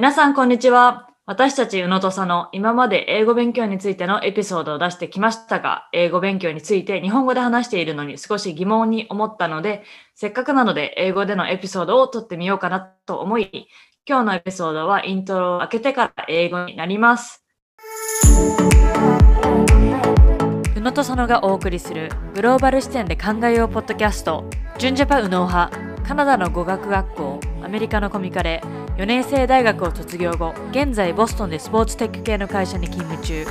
皆さん、こんにちは。私たち、宇野と佐野、今まで英語勉強についてのエピソードを出してきましたが、英語勉強について日本語で話しているのに少し疑問に思ったので、せっかくなので英語でのエピソードを撮ってみようかなと思い、今日のエピソードはイントロを開けてから英語になります。宇野と佐野がお送りするグローバル視点で考えようポッドキャスト、純ジャパ宇野派、カナダの語学学校、アメリカのコミカレ、4年生大学を卒業後、現在ボストンでスポーツテック系の会社に勤務中。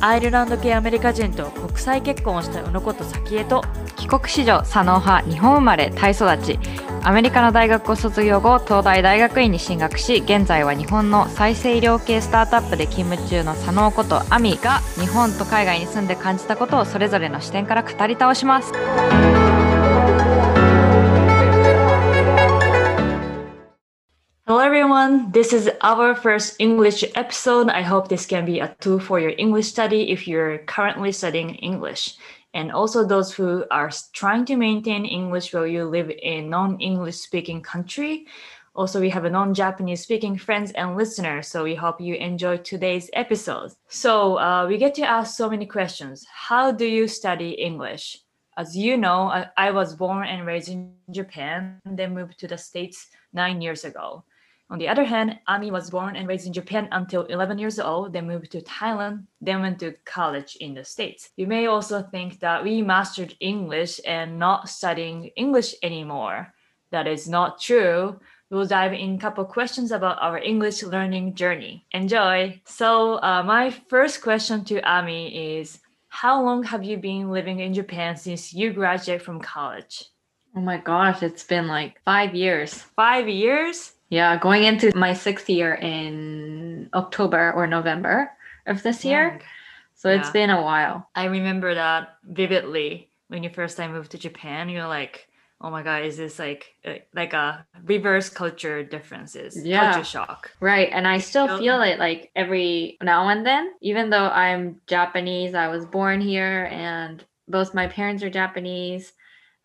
アイルランド系アメリカ人と国際結婚をした宇野こと早紀江と帰国子女左脳派日本生まれタイ育ちアメリカの大学を卒業後東大大学院に進学し現在は日本の再生医療系スタートアップで勤務中の左脳ことアミが日本と海外に住んで感じたことをそれぞれの視点から語り倒します。Everyone, this is our first English episode. I hope this can be a tool for your English study if you're currently studying English. And also those who are trying to maintain English while you live in non-English speaking country. Also, we have a non-Japanese speaking friends and listeners, so we hope you enjoy today's episode. So uh, we get to ask so many questions. How do you study English? As you know, I, I was born and raised in Japan, then moved to the States nine years ago. On the other hand, Ami was born and raised in Japan until 11 years old, then moved to Thailand, then went to college in the States. You may also think that we mastered English and not studying English anymore. That is not true. We'll dive in a couple questions about our English learning journey. Enjoy! So, uh, my first question to Ami is How long have you been living in Japan since you graduated from college? Oh my gosh, it's been like five years. Five years? Yeah, going into my sixth year in October or November of this year. So yeah. it's been a while. I remember that vividly when you first time moved to Japan. You're like, oh my god, is this like uh, like a reverse culture differences? Yeah. Culture shock. Right. And I still so, feel it like every now and then, even though I'm Japanese, I was born here and both my parents are Japanese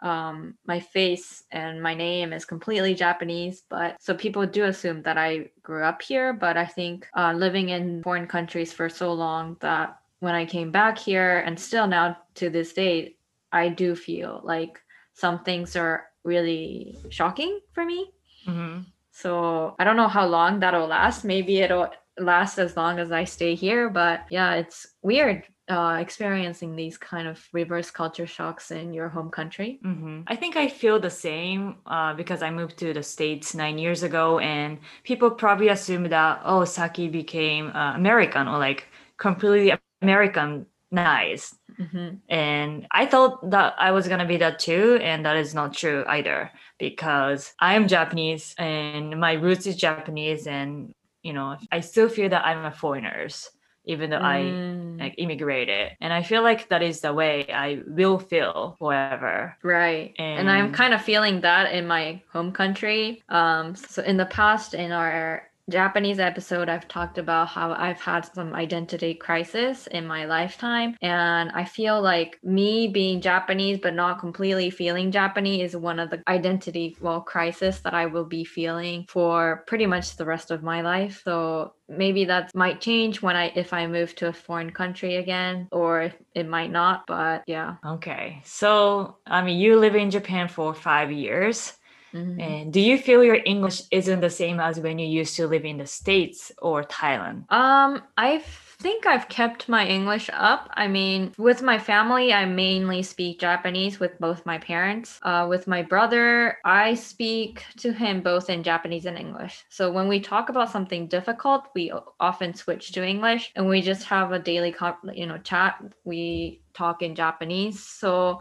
um, my face and my name is completely Japanese, but so people do assume that I grew up here. But I think uh, living in foreign countries for so long that when I came back here and still now to this day, I do feel like some things are really shocking for me. Mm-hmm. So I don't know how long that'll last. Maybe it'll last as long as I stay here, but yeah, it's weird uh, experiencing these kind of reverse culture shocks in your home country? Mm-hmm. I think I feel the same uh, because I moved to the States nine years ago, and people probably assume that, oh, Saki became uh, American or like completely Americanized. Mm-hmm. And I thought that I was going to be that too, and that is not true either because I am Japanese and my roots is Japanese, and you know, I still feel that I'm a foreigner even though mm. I like immigrated. And I feel like that is the way I will feel forever. Right. And, and I'm kind of feeling that in my home country. Um so in the past in our Japanese episode, I've talked about how I've had some identity crisis in my lifetime. And I feel like me being Japanese, but not completely feeling Japanese, is one of the identity, well, crisis that I will be feeling for pretty much the rest of my life. So maybe that might change when I, if I move to a foreign country again, or it might not. But yeah. Okay. So, I mean, you live in Japan for five years. Mm-hmm. And do you feel your English isn't the same as when you used to live in the States or Thailand? Um, I think I've kept my English up. I mean, with my family, I mainly speak Japanese with both my parents. Uh, with my brother, I speak to him both in Japanese and English. So when we talk about something difficult, we often switch to English, and we just have a daily, you know, chat. We talk in Japanese. So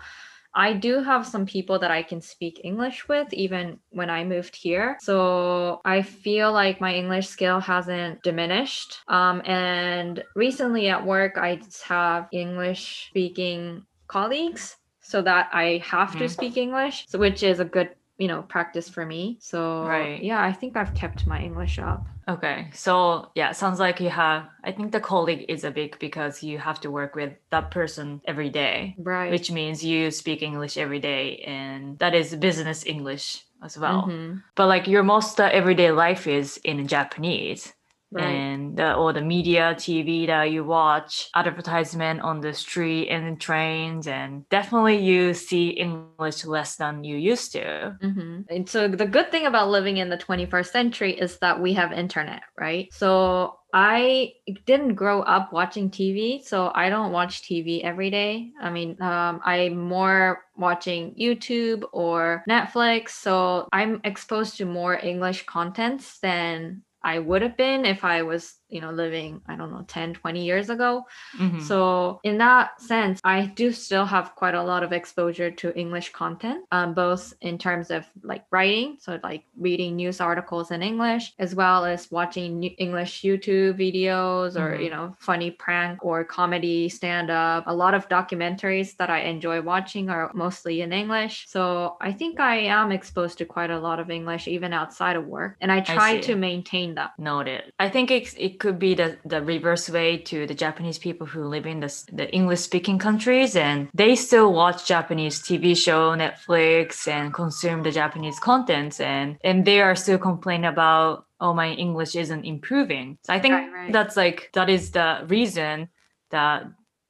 I do have some people that I can speak English with even when I moved here. So I feel like my English skill hasn't diminished. Um, and recently at work, I have English speaking colleagues so that I have mm-hmm. to speak English, so, which is a good you know practice for me so right yeah i think i've kept my english up okay so yeah sounds like you have i think the colleague is a big because you have to work with that person every day right. which means you speak english every day and that is business english as well. Mm-hmm. but like your most uh, everyday life is in japanese Right. and the, or the media tv that you watch advertisement on the street and in trains and definitely you see english less than you used to hmm And so the good thing about living in the 21st century is that we have internet, right? So I didn't grow up watching TV, so I don't watch TV every day. I mean, um, I'm more watching YouTube or Netflix, so I'm exposed to more English contents than I would have been if I was, you know, living, I don't know, 10, 20 years ago. Mhm. So in that sense, I do still have quite a lot of exposure to English content, um, both in terms of like writing, so like reading news articles in English, as well as watching new English YouTube videos or Mhm. you know funny prank or comedy stand up. A lot of documentaries that I enjoy watching are mostly in English. So I think I am exposed to quite a lot of English even outside of work, and I try see. to maintain that. Noted. I think it, it could be the, the reverse way to the Japanese people who live in the, the English speaking countries and they still watch Japanese TV show, Netflix, and consume the Japanese contents and, and they are still complaining about, oh, my English isn't improving. So I think Right, right. that's like, that is the reason that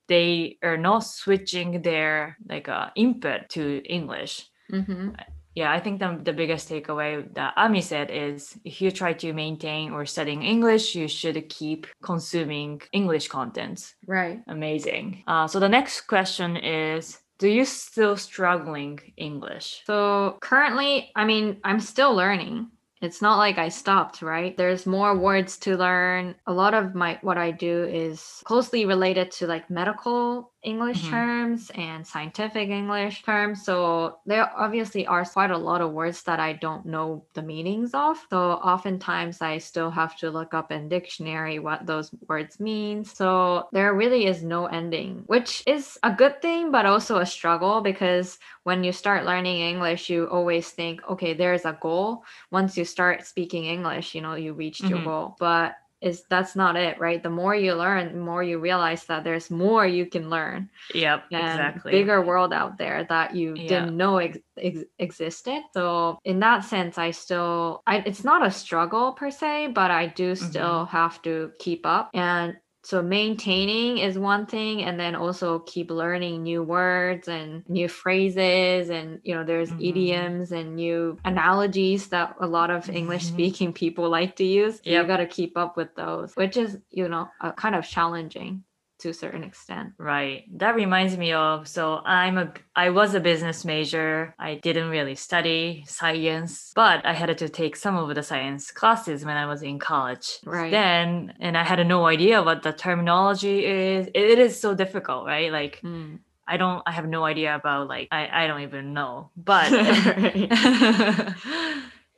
they are not switching their like uh, input to English hmm yeah, I think the, the biggest takeaway that Ami said is if you try to maintain or studying English, you should keep consuming English content. Right. Amazing. Uh, so the next question is Do you still struggling English? So currently, I mean, I'm still learning. It's not like I stopped, right? There's more words to learn. A lot of my what I do is closely related to like medical English Mhm. terms and scientific English terms. So there obviously are quite a lot of words that I don't know the meanings of. So oftentimes I still have to look up in dictionary what those words mean. So there really is no ending, which is a good thing, but also a struggle because when you start learning English, you always think, okay, there's a goal. Once you start speaking English, you know, you reached your Mhm. goal. But is that's not it, right? The more you learn, the more you realize that there's more you can learn Yep, and exactly. bigger world out there that you Yeah. didn't know ex- ex- existed. So in that sense, I still, I, it's not a struggle per se, but I do Mm-hmm. still have to keep up and. So maintaining is one thing, and then also keep learning new words and new phrases, and you know, there's Mhm. idioms and new analogies that a lot of English Mhm. speaking people like to use. So You Yep. got to keep up with those, which is you know uh, kind of challenging to a certain extent. Right. That reminds me of so I'm a I was a business major. I didn't really study science, but I had to take some of the science classes when I was in college. Right. Then and I had no idea what the terminology is. It, it is so difficult, right? Like Mm. I don't I have no idea about like I, I don't even know. But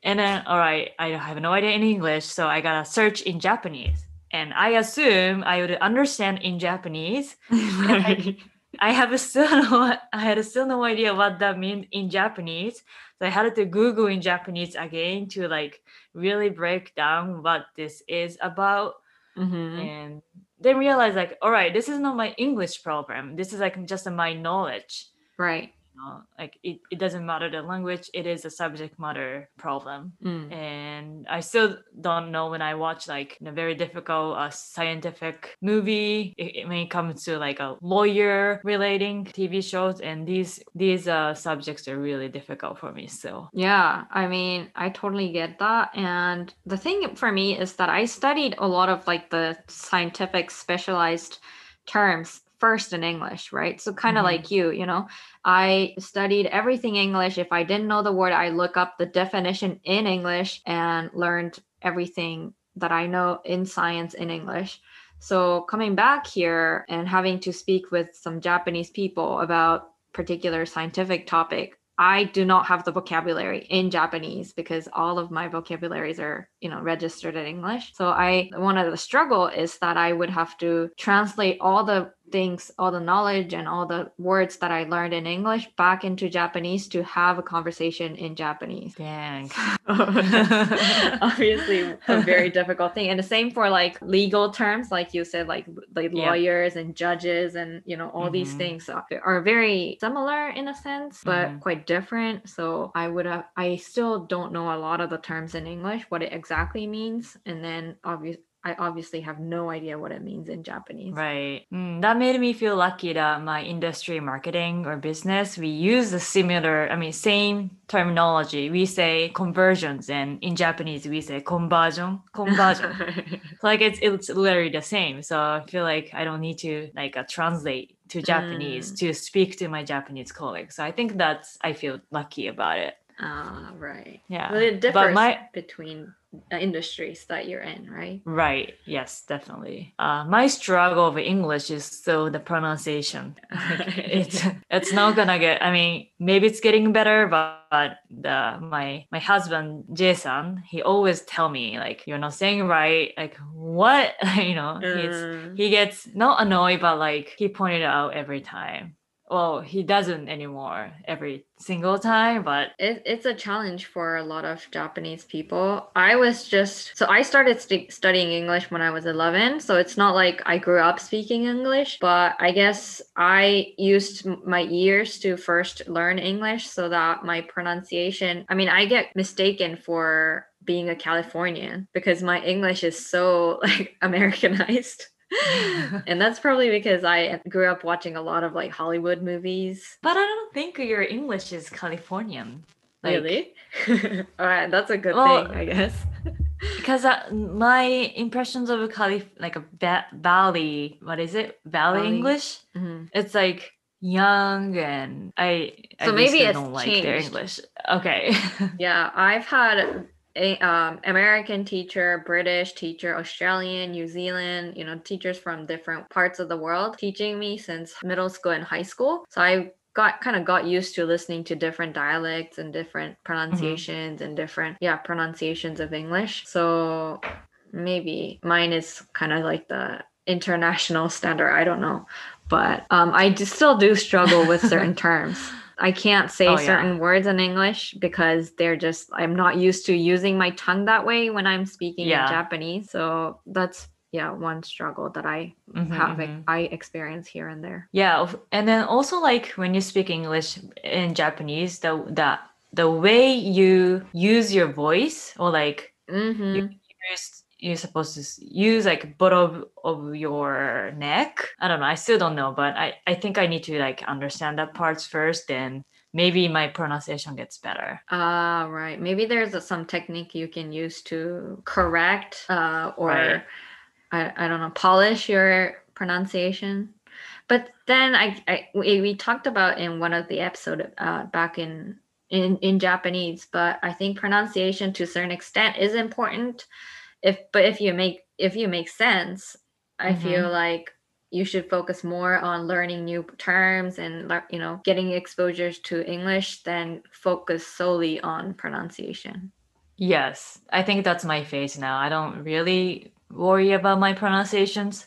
and then all right, I have no idea in English, so I gotta search in Japanese. And I assume I would understand in Japanese. Right. I have still no I had still no idea what that means in Japanese. So I had to Google in Japanese again to like really break down what this is about Mhm. and then realize like, all right, this is not my English problem. This is like just my knowledge. Right. Know, like it, it doesn't matter the language, it is a subject matter problem. Mm. And I still don't know when I watch like a very difficult uh, scientific movie it, it- when it comes to like a lawyer relating TV shows and these these uh, subjects are really difficult for me still. Yeah, I mean, I totally get that. And the thing for me is that I studied a lot of like the scientific specialized terms first in English, right? So kind of Mhm. like you, you know, I studied everything English. If I didn't know the word, I look up the definition in English and learned everything that I know in science in English. So coming back here and having to speak with some Japanese people about particular scientific topic, I do not have the vocabulary in Japanese because all of my vocabularies are, you know, registered in English. So I one of the struggle is that I would have to translate all the things, all the knowledge and all the words that I learned in English back into Japanese to have a conversation in Japanese. Dang. obviously a very difficult thing and the same for like legal terms like you said like like Yeah. lawyers and judges and you know all these Mhm. things are, are very similar in a sense but Mhm. quite different so i would have i still don't know a lot of the terms in english what it exactly means and then obviously I obviously have no idea what it means in Japanese. Right. Mm, that made me feel lucky that my industry marketing or business, we use the similar, I mean, same terminology. We say conversions, and in Japanese, we say conversion. Conversion. like it's it's literally the same. So I feel like I don't need to like uh, translate to Japanese Mm. to speak to my Japanese colleagues. So I think that's I feel lucky about it. Ah, right. Yeah. Well, it But differs my between uh, industries that you're in, right? Right. Yes, definitely. Uh, my struggle with English is still the pronunciation. It's it's not gonna get. I mean, maybe it's getting better, but, but the my my husband Jason, he always tell me like you're not saying right. Like what? you know, Mm. he gets not annoyed, but like he pointed out every time. Well, he doesn't anymore every single time, but it, it's a challenge for a lot of Japanese people. I was just so I started stu- studying English when I was 11, so it's not like I grew up speaking English, but I guess I used my ears to first learn English so that my pronunciation, I mean, I get mistaken for being a Californian because my English is so like Americanized. and that's probably because I grew up watching a lot of like Hollywood movies. but I don't think your English is Californian. Like, really? All right, that's a good Well, thing, I guess. because uh, my impressions of a Cali like a ba- valley what is it valley, Valley. english Mhm. it's like young and i I So maybe it's don't like their english okay Yeah, I've had a um, American teacher, British teacher, Australian, New Zealand, you know, teachers from different parts of the world teaching me since middle school and high school. So I got kind of got used to listening to different dialects and different pronunciations and different yeah pronunciations of English. So maybe mine is kind of like the international standard. I don't know, but um, I just still do struggle with certain terms. I can't say Oh, yeah. certain words in English because they're just I'm not used to using my tongue that way when I'm speaking Yeah. in Japanese. So that's yeah one struggle that I Mhm, have mhm. I experience here and there. yeah and then also like when you speak english in japanese the the the way you use your voice or like mm-hmm. you're, s- you're supposed to use like bottom of your neck. I don't know. I still don't know, but I, I think I need to like understand that parts first. Then maybe my pronunciation gets better. Ah, right. Maybe there's a, some technique you can use to correct uh, or Right. I, I don't know, polish your pronunciation. But then I, I we, we talked about in one of the episode uh, back in, in in Japanese, but I think pronunciation to a certain extent is important. If but if you make if you make sense, I Mhm. feel like you should focus more on learning new terms and you know getting exposures to English than focus solely on pronunciation. Yes, I think that's my phase now. I don't really worry about my pronunciations.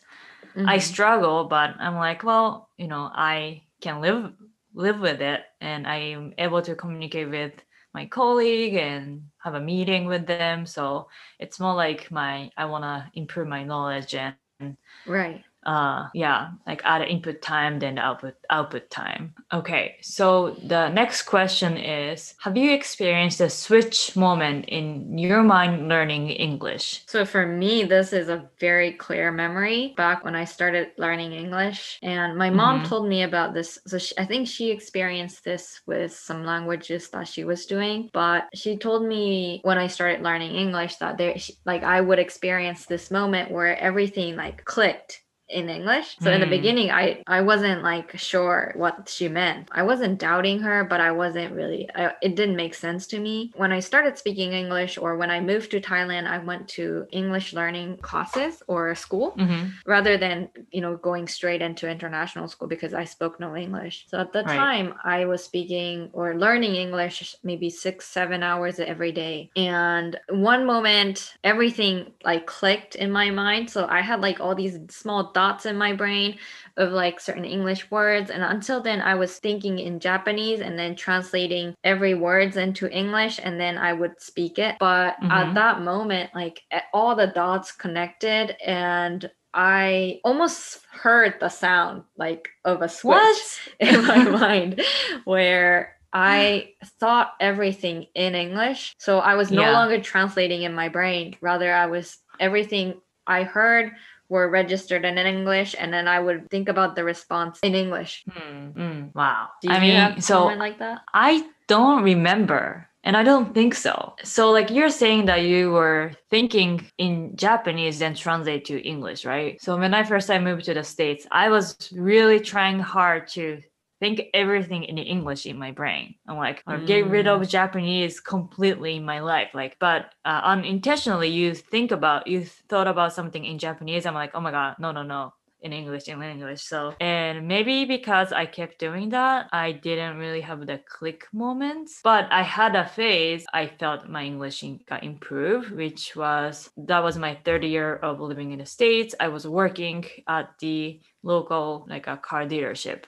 I Mhm. struggle, but I'm like, well, you know, I can live live with it, and I'm able to communicate with my colleague and have a meeting with them. So it's more like my I want to improve my knowledge and right. Uh yeah like add input time then output output time okay so the next question is have you experienced a switch moment in your mind learning english So for me, this is a very clear memory back when I started learning English. And my mom Mhm. told me about this. So she, I think she experienced this with some languages that she was doing. But she told me when I started learning English that there, she, like, I would experience this moment where everything like clicked in English. So in the Mm. beginning, I I wasn't like sure what she meant. I wasn't doubting her, but I wasn't really. I, it didn't make sense to me when I started speaking English, or when I moved to Thailand. I went to English learning classes or school mm-hmm. rather than you know going straight into international school because I spoke no English. So at the Right. time, I was speaking or learning English maybe six seven hours every day, and one moment everything like clicked in my mind. So I had like all these small dots in my brain of like certain English words. And until then, I was thinking in Japanese and then translating every words into English and then I would speak it. But at Mhm. that moment, like all the dots connected and I almost heard the sound like of a switch what in my mind where I thought everything in English. So I was no Yeah. longer translating in my brain. Rather, I was everything I heard were registered in English, and then I would think about the response in English. Hmm, mm, wow. Do you I mean, have so like that? I don't remember. And I don't think so. So, like you're saying that you were thinking in Japanese, then translate to English, right? So, when I first time moved to the States, I was really trying hard to think everything in English in my brain. I'm like, or get rid of Japanese completely in my life. Like, but uh, unintentionally, you think about, you thought about something in Japanese. I'm like, oh my God, no, no, no in English in English. So and maybe because I kept doing that, I didn't really have the click moments. But I had a phase I felt my English got improved, which was that was my third year of living in the States. I was working at the local like a car dealership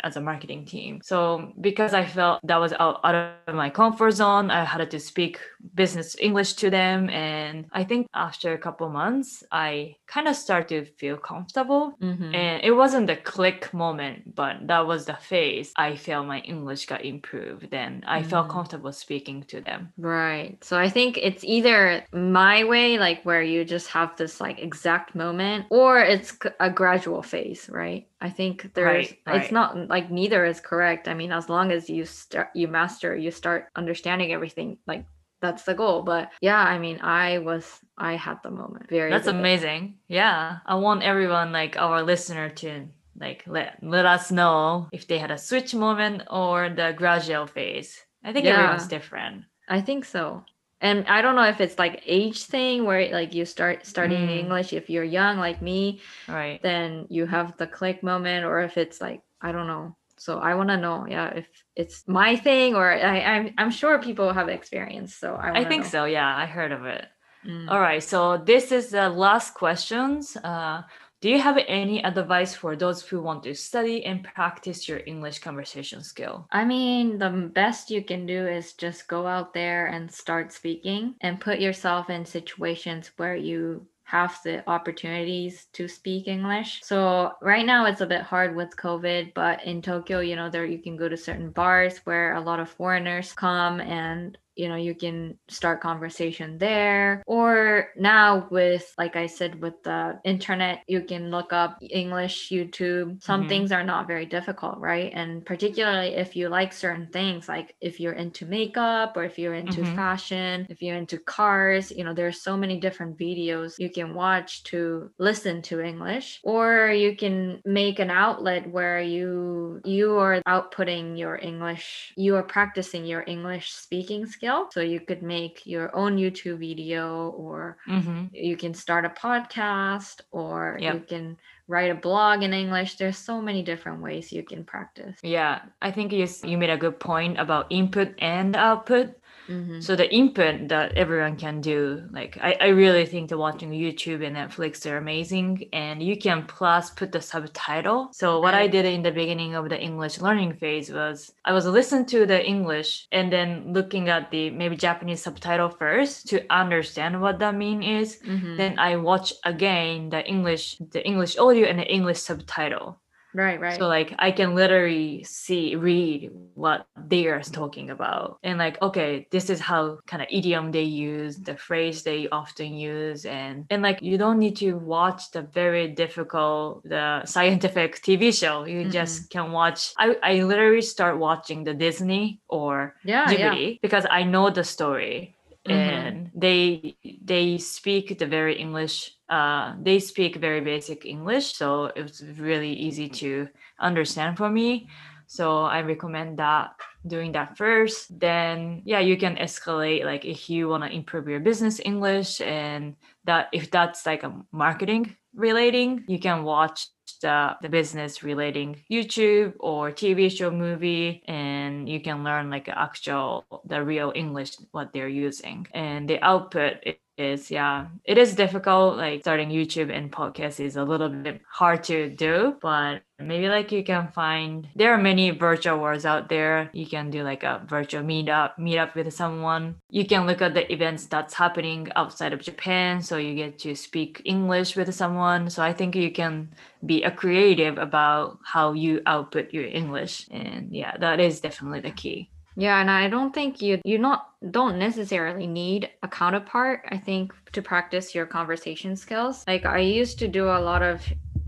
as a marketing team so because i felt that was out, out of my comfort zone i had to speak business english to them and i think after a couple months i kind of started to feel comfortable Mhm. and it wasn't the click moment but that was the phase i felt my english got improved and i felt Mhm. comfortable speaking to them Right. So I think it's either my way, like where you just have this like exact moment, or it's a gradual phase, right? I think there's, Right, right. it's not like neither is correct. I mean, as long as you start, you master, you start understanding everything, like that's the goal. But yeah, I mean, I was, I had the moment. Very. That's vivid. amazing. Yeah. I want everyone like our listener to like let let us know if they had a switch moment or the gradual phase. I think Yeah. everyone's different. I think so. And I don't know if it's like age thing where like you start studying Mm. English if you're young like me, Right. then you have the click moment or if it's like i don't know so i want to know yeah if it's my thing or I, I'm, I'm sure people have experience so i, I think know. so. Yeah, I heard of it. Mm. All right. So this is the last questions. Uh, do you have any advice for those who want to study and practice your English conversation skill? I mean, the best you can do is just go out there and start speaking and put yourself in situations where you have the opportunities to speak English. So right now it's a bit hard with COVID, but in Tokyo, you know, there you can go to certain bars where a lot of foreigners come and you know you can start conversation there or now with like i said with the internet you can look up english youtube some Mhm. things are not very difficult right and particularly if you like certain things like if you're into makeup or if you're into Mhm. fashion if you're into cars you know there's so many different videos you can watch to listen to english or you can make an outlet where you you are outputting your english you are practicing your english speaking skill so you could make your own youtube video or Mm-hmm. you can start a podcast or Yep. you can write a blog in english there's so many different ways you can practice Yeah, I think you you made a good point about input and output. Mhm. So the input that everyone can do, like I, I really think that watching YouTube and Netflix are amazing. And you can plus put the subtitle. So what I did in the beginning of the English learning phase was I was listening to the English and then looking at the maybe Japanese subtitle first to understand what that mean is. Mhm. Then I watch again the English the English audio and the English subtitle. Right right. So like I can literally see read what they are talking about and like okay this is how kind of idiom they use the phrase they often use and and like you don't need to watch the very difficult the scientific TV show. You mm-hmm. just can watch I I literally start watching the Disney or yeah yeah. Because I know the story Mhm. and they they speak the very English uh they speak very basic English so it was really easy to understand for me so I recommend that doing that first then yeah you can escalate like if you want to improve your business English and that if that's like a marketing relating. You can watch the, the business relating YouTube or TV show movie and you can learn like actual the real English what they're using. And the output is yeah it is difficult like starting YouTube and podcast is a little bit hard to do but maybe like you can find there are many virtual worlds out there you can do like a virtual meetup meetup with someone you can look at the events that's happening outside of Japan so you get to speak English with someone so I think you can be a creative about how you output your English. And yeah, that is definitely the key. Yeah, and I don't think you you not don't necessarily need a counterpart. I think to practice your conversation skills. Like I used to do a lot of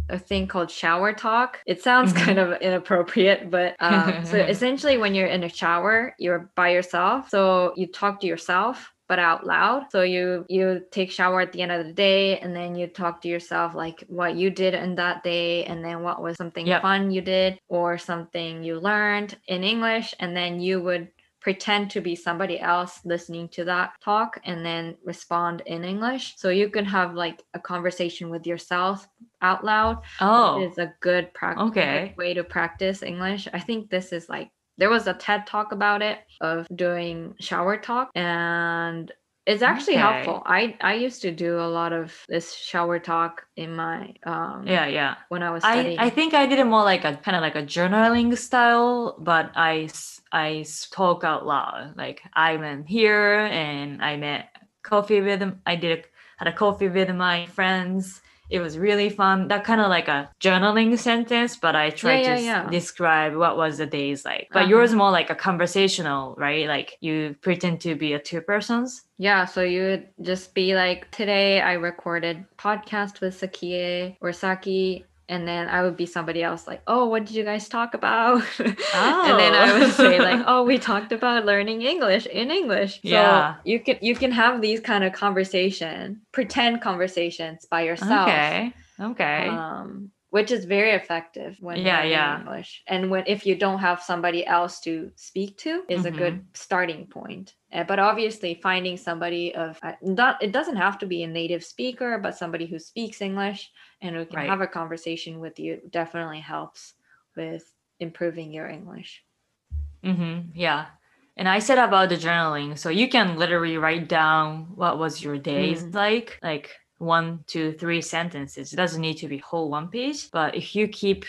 a thing called shower talk. It sounds Mhm. kind of inappropriate, but um, so essentially, when you're in a shower, you're by yourself, so you talk to yourself but out loud. So you you take shower at the end of the day, and then you talk to yourself like what you did in that day, and then what was something Yep. fun you did or something you learned in English, and then you would pretend to be somebody else listening to that talk and then respond in English. So you can have like a conversation with yourself out loud. Oh, Is a good practice Okay. way to practice English. I think this is like there was a TED talk about it of doing shower talk and it's actually Okay. helpful. I I used to do a lot of this shower talk in my um yeah, yeah. when I was I, studying. I think I did it more like a kind of like a journaling style, but i i spoke out loud. Like I went here and I met coffee with them. I did a, had a coffee with my friends. It was really fun. That kind of like a journaling sentence, but I tried yeah, to yeah. describe what was the days like. But Uh-huh. yours more like a conversational, right? Like you pretend to be a two persons. Yeah, so you would just be like, today I recorded podcast with Sakie or Saki, and then I would be somebody else like, oh, what did you guys talk about? and then I would say like, oh, we talked about learning English in English. So Yeah. you can you can have these kind of conversation, pretend conversations by yourself. Okay. Okay. Um, which is very effective when Yeah, learning yeah. English. And when if you don't have somebody else to speak to is a good Mm-hmm. starting point. Uh, but obviously finding somebody of uh, not it doesn't have to be a native speaker, but somebody who speaks English and who can Right. have a conversation with you definitely helps with improving your English. Mm-hmm. Yeah. And I said about the journaling. So you can literally write down what was your days Mm. like, like one, two, three sentences. It doesn't need to be whole one page. But if you keep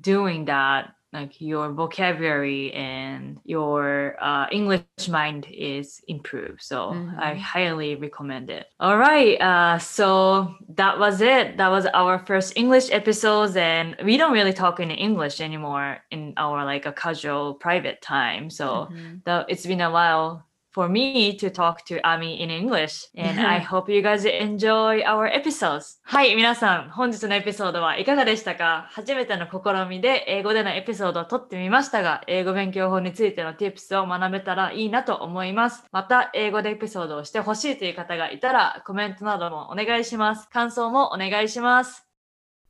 doing that, like your vocabulary and your uh, English mind is improved. So I Mhm. highly recommend it. All right. Uh, so that was it. That was our first English episodes, and we don't really talk in English anymore in our like a casual private time. So Mhm. the, it's been a while for me to talk to Ami in English, and I hope you guys enjoy our episodes. はい、皆さん、本日のエピソードはいかがでしたか？初めての試みで英語でのエピソードを撮ってみましたが、英語勉強法についての tips を学べたらいいなと思います。また、英語でエピソードをしてほしいという方がいたら、コメントなどもお願いします。感想もお願いします。